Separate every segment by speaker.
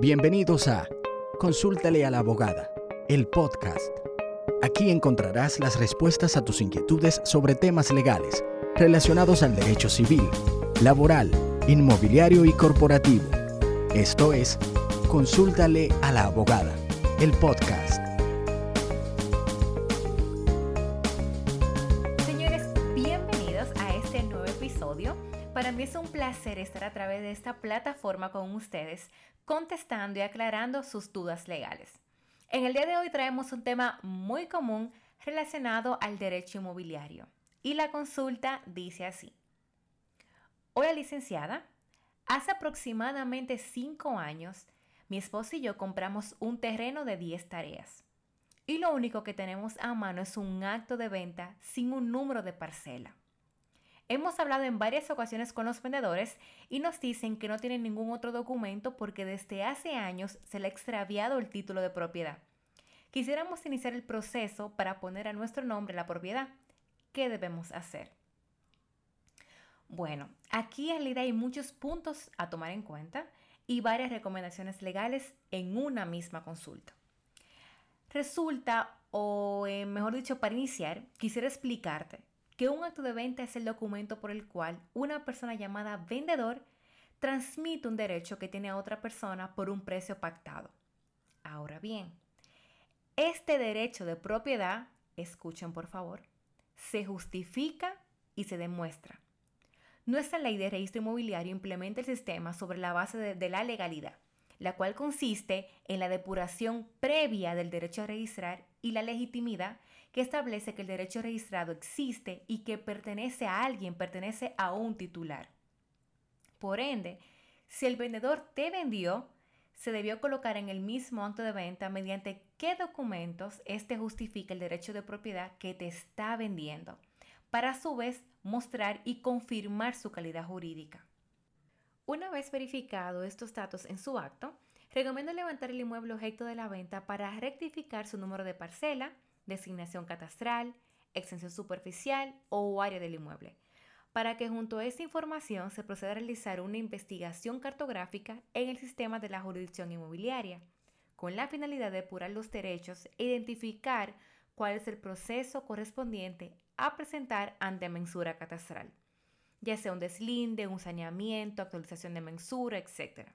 Speaker 1: Bienvenidos a Consúltale a la abogada, el podcast. Aquí encontrarás las respuestas a tus inquietudes sobre temas legales relacionados al derecho civil, laboral, inmobiliario y corporativo. Esto es Consúltale a la abogada, el podcast.
Speaker 2: Señores, bienvenidos a este nuevo episodio. Para mí es un placer estar a través de esta plataforma con ustedes contestando y aclarando sus dudas legales. En el día de hoy traemos un tema muy común relacionado al derecho inmobiliario. Y la consulta dice así. Hola licenciada, hace aproximadamente cinco años mi esposo y yo compramos un terreno de 10 tareas. Y lo único que tenemos a mano es un acto de venta sin un número de parcela. Hemos hablado en varias ocasiones con los vendedores y nos dicen que no tienen ningún otro documento porque desde hace años se le ha extraviado el título de propiedad. Quisiéramos iniciar el proceso para poner a nuestro nombre la propiedad. ¿Qué debemos hacer? Bueno, aquí en realidad hay muchos puntos a tomar en cuenta y varias recomendaciones legales en una misma consulta. Resulta, o eh, mejor dicho, para iniciar, quisiera explicarte que un acto de venta es el documento por el cual una persona llamada vendedor transmite un derecho que tiene a otra persona por un precio pactado. Ahora bien, este derecho de propiedad, escuchen por favor, se justifica y se demuestra. Nuestra ley de registro inmobiliario implementa el sistema sobre la base de, de la legalidad, la cual consiste en la depuración previa del derecho a registrar y la legitimidad que establece que el derecho registrado existe y que pertenece a alguien, pertenece a un titular. Por ende, si el vendedor te vendió, se debió colocar en el mismo acto de venta mediante qué documentos éste justifica el derecho de propiedad que te está vendiendo, para a su vez mostrar y confirmar su calidad jurídica. Una vez verificado estos datos en su acto, recomiendo levantar el inmueble objeto de la venta para rectificar su número de parcela, designación catastral, extensión superficial o área del inmueble, para que junto a esta información se proceda a realizar una investigación cartográfica en el sistema de la jurisdicción inmobiliaria, con la finalidad de depurar los derechos e identificar cuál es el proceso correspondiente a presentar ante mensura catastral, ya sea un deslinde, un saneamiento, actualización de mensura, etc.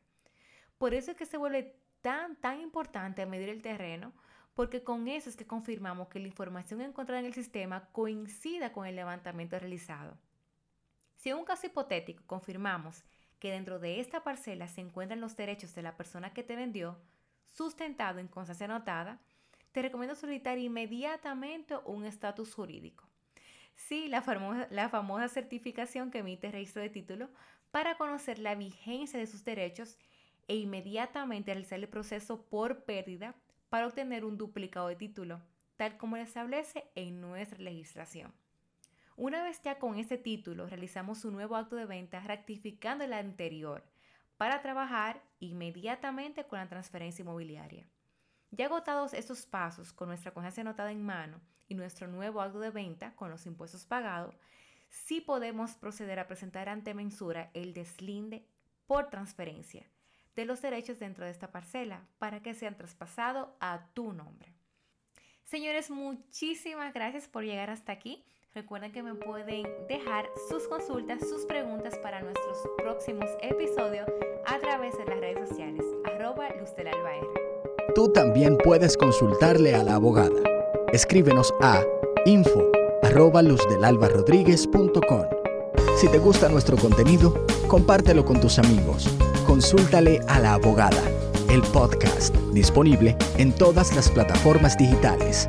Speaker 2: Por eso es que se vuelve tan, tan importante medir el terreno, porque con eso es que confirmamos que la información encontrada en el sistema coincida con el levantamiento realizado. Si en un caso hipotético confirmamos que dentro de esta parcela se encuentran los derechos de la persona que te vendió, sustentado en constancia anotada, te recomiendo solicitar inmediatamente un estatus jurídico. Sí, la famosa, la famosa certificación que emite el registro de título para conocer la vigencia de sus derechos e inmediatamente realizar el proceso por pérdida para obtener un duplicado de título, tal como lo establece en nuestra legislación. Una vez ya con este título, realizamos un nuevo acto de venta rectificando el anterior para trabajar inmediatamente con la transferencia inmobiliaria. Ya agotados estos pasos con nuestra constancia anotada en mano y nuestro nuevo acto de venta con los impuestos pagados, sí podemos proceder a presentar ante mensura el deslinde por transferencia de los derechos dentro de esta parcela para que sean traspasados a tu nombre. Señores, muchísimas gracias por llegar hasta aquí. Recuerden que me pueden dejar sus consultas, sus preguntas para nuestros próximos episodios a través de las redes sociales.
Speaker 1: Tú también puedes consultarle a la abogada. Escríbenos a info. Si te gusta nuestro contenido, compártelo con tus amigos. Consúltale a la abogada, el podcast, disponible en todas las plataformas digitales.